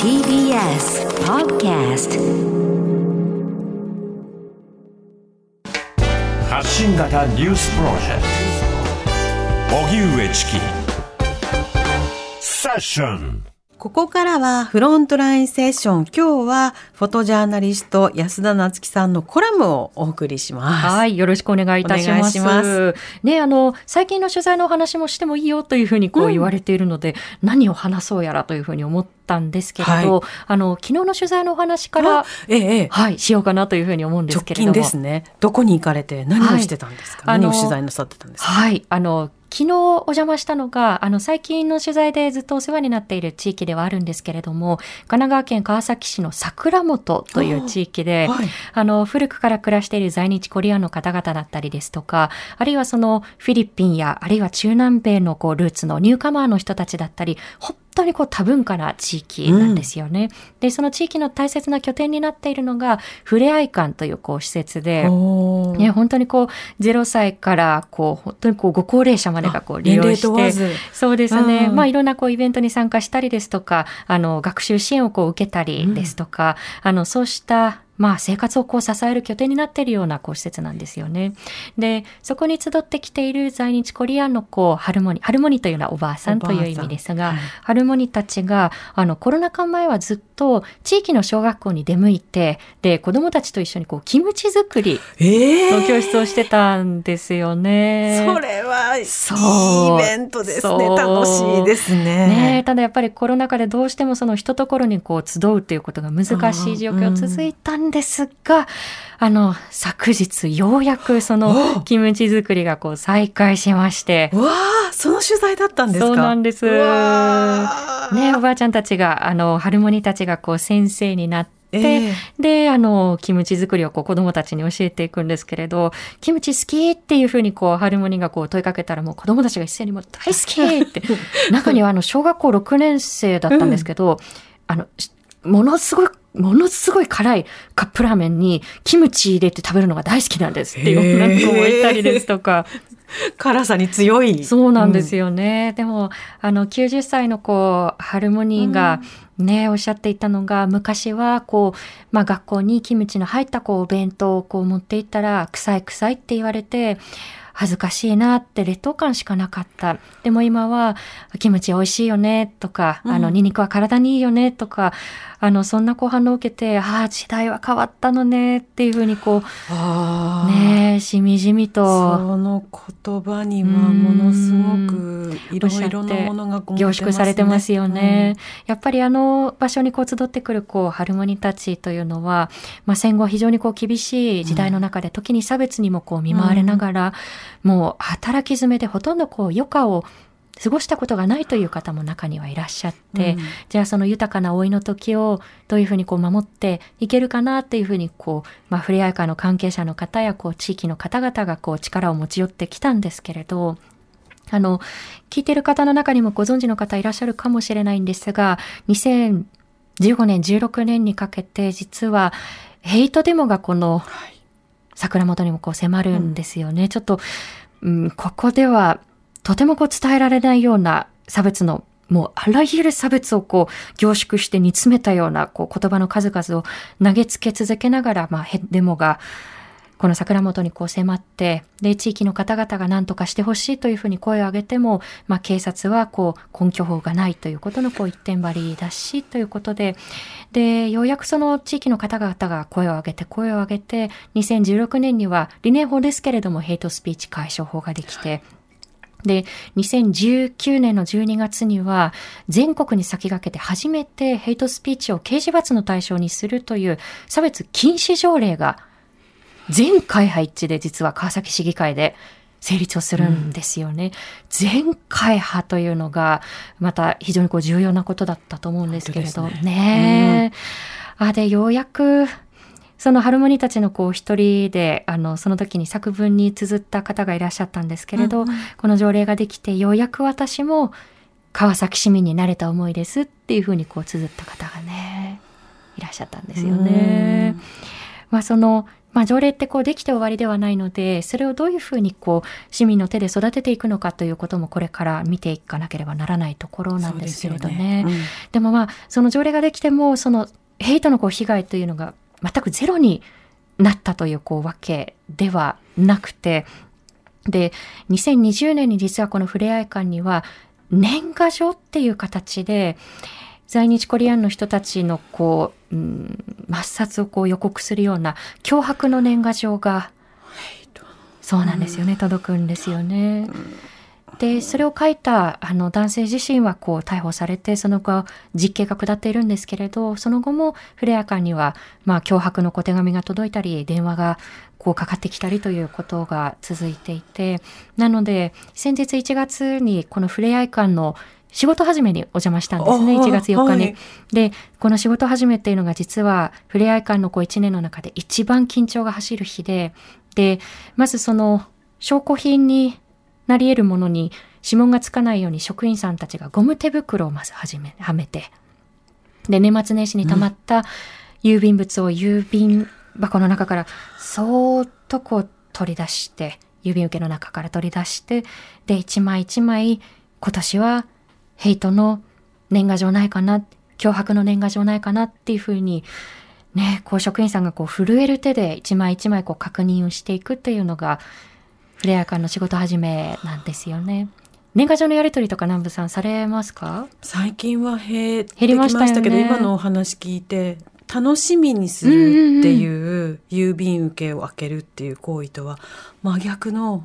TBS Podcast 発信型ニュースプロジェクト。荻上チキセッションここからはフロントラインセッション。今日はフォトジャーナリスト安田夏樹さんのコラムをお送りします。はい、よろしくお願いいたします。ますね、あの、最近の取材のお話もしてもいいよというふうにこう言われているので、何を話そうやらというふうに思ったんですけれど、はいあの、昨日の取材のお話から、ええ、ええ、はい、しようかなというふうに思うんで直すけれども。近ですね。どこに行かれて何をしてたんですか、はい何を取材なさってたんですか？はい、あの、昨日お邪魔したのが、あの、最近の取材でずっとお世話になっている地域ではあるんですけれども、神奈川県川崎市の桜本という地域で、はい。あの、古くから暮らしている在日コリアンの方々だったりですとか、あるいはそのフィリピンや、あるいは中南米のこうルーツのニューカマーの人たちだったり、本当にこう多文化な地域なんですよね。で、その地域の大切な拠点になっているのが、ふれあい館というこう施設で、ね、本当にこう、0歳から、こう、本当にこう、ご高齢者までがこう、あ利用して。そうですね。うんまあ、いろんなこう、イベントに参加したりですとか、あの、学習支援をこう、受けたりですとか、あの、そうした、まあ、生活をこう支える拠点になっているようなこう施設なんですよね。で、そこに集ってきている在日コリアンのこう、ハルモニ、ハルモニというのはおばあさんという意味ですが、はいハルモニたちが、あの、コロナ禍前はずっと地域の小学校に出向いて、で、子供たちと一緒にこう、キムチ作りええの教室をしてたんですよね。それはそうイベントですね。楽しいですね。ねえただやっぱりコロナ禍でどうしてもその一ところにこう集うということが難しい状況続いたんですが、あの、昨日ようやくそのキムチ作りがこう再開しまして、わあ、その取材だったんですか？そうなんです。ねおばあちゃんたちが、あの、ハルモニたちがこう先生になって、ええ。で、あの、キムチ作りをこう子供たちに教えていくんですけれど、キムチ好きっていうふうにこう、ハルモニがこう問いかけたらもう子供たちが一斉にもう大好きって、中にはあの、小学校6年生だったんですけど、あの、しものすごい、ものすごい辛いカップラーメンにキムチ入れて食べるのが大好きなんですっていう女の子もいたりですとか、辛さに強い。そうなんですよね。でも、あの、90歳のこう、ハルモニーがね、おっしゃっていたのが、昔はこう、まあ学校にキムチの入ったこう、お弁当をこう持っていったら、臭い臭いって言われて、恥ずかしいなって劣等感しかなかった。でも今は、キムチ美味しいよねとか、あの、ニンニクは体にいいよねとか、あの、そんなこう反応を受けて、ああ、時代は変わったのねっていうふうにこう。ね、しみじみと、その言葉にはものすいろいろなものが凝縮されてますよね。やっぱりあの場所にこう集ってくるこうハルモニたちというのは、まあ、戦後非常にこう厳しい時代の中で時に差別にもこう見舞われながら、もう働き詰めでほとんどこう余暇を過ごしたことがないという方も中にはいらっしゃって、うん。じゃあその豊かな老いの時をどういうふうにこう守っていけるかなっていうふうにこう、まあ、ふれあい会の関係者の方やこう地域の方々がこう力を持ち寄ってきたんですけれど、あの、聞いてる方の中にもご存知の方いらっしゃるかもしれないんですが、2015年、16年にかけて実はヘイトデモがこの桜本にもこう迫るんですよね。ちょっと、うん、ここではとてもこう伝えられないような差別のもうあらゆる差別をこう凝縮して煮詰めたようなこう言葉の数々を投げつけ続けながら、まあ、ヘデモがこの桜本にこう迫って、で、地域の方々が何とかしてほしいというふうに声を上げても、まあ、警察はこう根拠法がないということのこう一点張りだし、ということで、で、ようやくその地域の方々が声を上げて、声を上げて、2016年には理念法ですけれども、ヘイトスピーチ解消法ができて、で、2019年の12月には、全国に先駆けて初めてヘイトスピーチを刑事罰の対象にするという差別禁止条例が全会派一致で実は川崎市議会で成立をするんですよね。全会派というのがまた非常にこう重要なことだったと思うんですけれど本当ですね。あでようやくそのハルモニたちのこう一人であのその時に作文に綴った方がいらっしゃったんですけれど、この条例ができてようやく私も川崎市民になれた思いですっていうふうにこう綴った方がねいらっしゃったんですよね。まあそのまあ、条例ってこうできて終わりではないので、それをどういうふうにこう市民の手で育てていくのかということもこれから見ていかなければならないところなんですけれどね。ですよねでもまあ、その条例ができても、そのヘイトのこう被害というのが全くゼロになったというこうわけではなくて、で、2020年に実はこのふれあい館には年賀状っていう形で、在日コリアンの人たちのこう、うん、抹殺をこう予告するような脅迫の年賀状が、そうなんですよね、届くんですよね。で、それを書いたあの男性自身はこう逮捕されて、その後実刑が下っているんですけれど、その後もフレア館には、まあ脅迫の小手紙が届いたり、電話がこうかかってきたりということが続いていて、なので、先日1月にこのフレア館の仕事始めにお邪魔したんですね、あー1月4日に。はい。で、この仕事始めっていうのが実は、ふれあい館のこう1年の中で一番緊張が走る日で、で、まずその、証拠品になり得るものに指紋がつかないように職員さんたちがゴム手袋をまずはじめ、はめて、で、年末年始に溜まった郵便物を郵便箱の中からそーっとこう取り出して、郵便受けの中から取り出して、で、一枚一枚、今年はヘイトの年賀状ないかな、脅迫の年賀状ないかなっていうふうに、ね、こう職員さんがこう震える手で一枚一枚こう確認をしていくっていうのが、フレア館の仕事始めなんですよね。年賀状のやり取りとか南部さんされますか？最近は減減りきまましたけど、今のお話聞いて楽しみにするっていう郵便受けを開けるっていう行為とは真逆の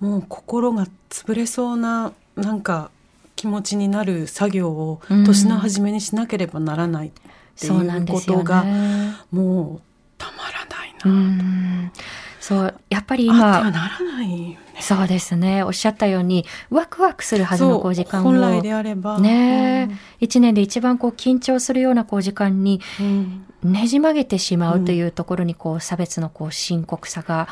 もう心が潰れそうななんか気持ちになる作業をうん年の初めにしなければならないってそうないんうことがね。もうたまらないな。うん。そう、やっぱり今、ならないよね。そうですね。おっしゃったように、ワクワクするはずのこう時間を。本来であればねえ、一年で一番こう緊張するようなこう時間にうんうんねじ曲げてしまうというところにこう差別のこう深刻さが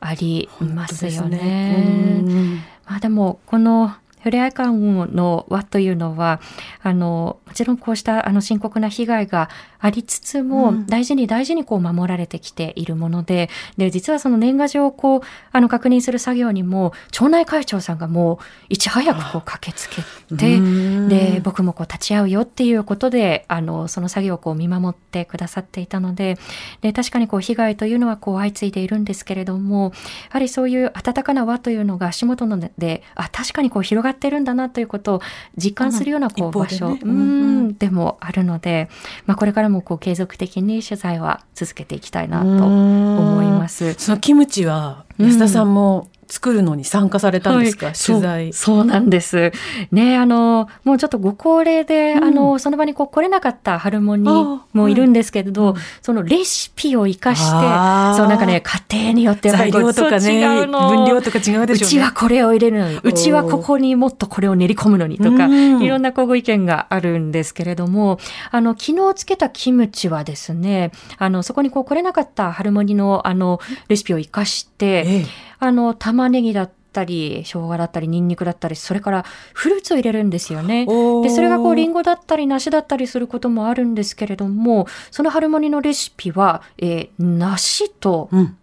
ありますよね。本当ですねまあでもこのフレア館の輪というのはあのもちろんこうしたあの深刻な被害がありつつも、うん。大事に大事にこう守られてきているものでで実はその年賀状をこうあの確認する作業にも町内会長さんがもういち早くこう駆けつけてうん。で僕もこう立ち会うよっていうことであのその作業をこう見守ってくださっていたのでで確かにこう被害というのはこう相次いでいるんですけれどもやはりそういう温かな輪というのが足元のであ確かにこう広がってるんだなということを実感するようなこううん場所、うんでもあるので、まあ、これからもこう継続的に取材は続けていきたいなと思います。そのキムチは安田さんも作るのに参加されたんですか、はい取材。そうなんです。ね、あの、もうちょっとご高齢で、うん。あの、その場にこう来れなかったハルモニあーもいるんですけれど、はい。そのレシピを活かして、そうなんかね、家庭によって材料とかね、分量とか違うでしょうね。うちはこれを入れるのに、うちはここにもっとこれを練り込むのにとか、うん。いろんなこうご意見があるんですけれども、あの、昨日つけたキムチはですね、あの、そこにこう来れなかったハルモニのあの、レシピを活かして、ええ。あの、玉ねぎだったり、生姜だったり、ニンニクだったり、それからフルーツを入れるんですよね。で、それがこう、リンゴだったり、梨だったりすることもあるんですけれども、そのハルモニのレシピは、えー梨と、うん。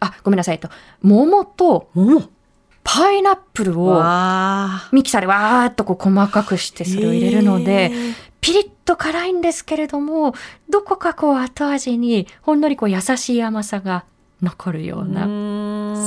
あ、ごめんなさい、と、桃とおパイナップルをわミキサーでわーっとこう細かくしてそれを入れるので、ええピリッと辛いんですけれども、どこかこう後味にほんのりこう優しい甘さが残るような、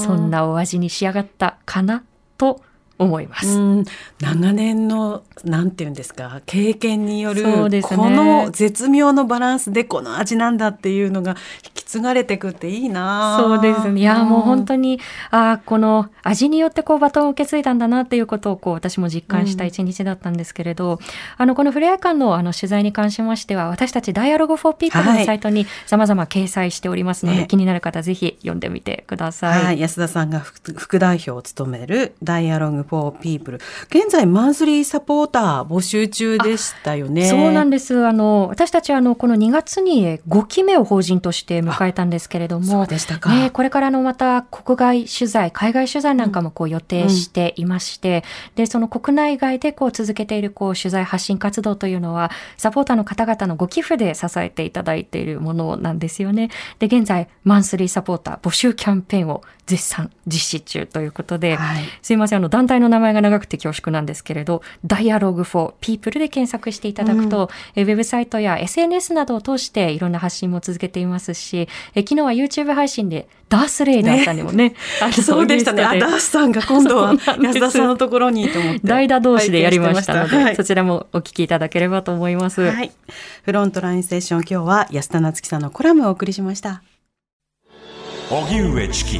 そんなお味に仕上がったかなと思います。うん。長年のなんていうんですか経験によるね。この絶妙のバランスでこの味なんだっていうのが引き継がれてくっていいな。そうですね。いや、もう本当にに、ああ、この味によってこうバトンを受け継いだんだなっていうことをこう私も実感した一日だったんですけれど、あの、このフレア館のあの取材に関しましては、私たち Dialogue for People はい。のサイトに様々掲載しておりますので、ね気になる方ぜひ読んでみてください。はい、安田さんが副副代表を務めるダイアログ for People。現在マンスリーサポーター募集中でしたよね。そうなんです。あの、私たちあの、この2月に5期目を法人として迎えたんですけれどそうも、でしたか。ね、これからのまた国外取材、海外取材なんかもこう予定していまして、で、その国内外でこう続けているこう取材発信活動というのは、サポーターの方々のご寄付で支えていただいているものなんですよね。で、現在、マンスリーサポーター募集キャンペーンを絶賛実施中ということで、はい。すいません、あの、団体の名前が長くて恐縮なんですけれど、Dialogue for People で検索していただくと、えウェブサイトや SNS などを通していろんな発信も続けていますし、え昨日は YouTube 配信でダースレイダーさんにもね、あの そうでしたね。ダースさんが今度は 安田さんのところにと思って。代打同士でやりましたので、はいそちらもお聞きいただければと思います。はい。フロントラインステーション、今日は安田夏樹さんのコラムをお送りしました。荻上チキ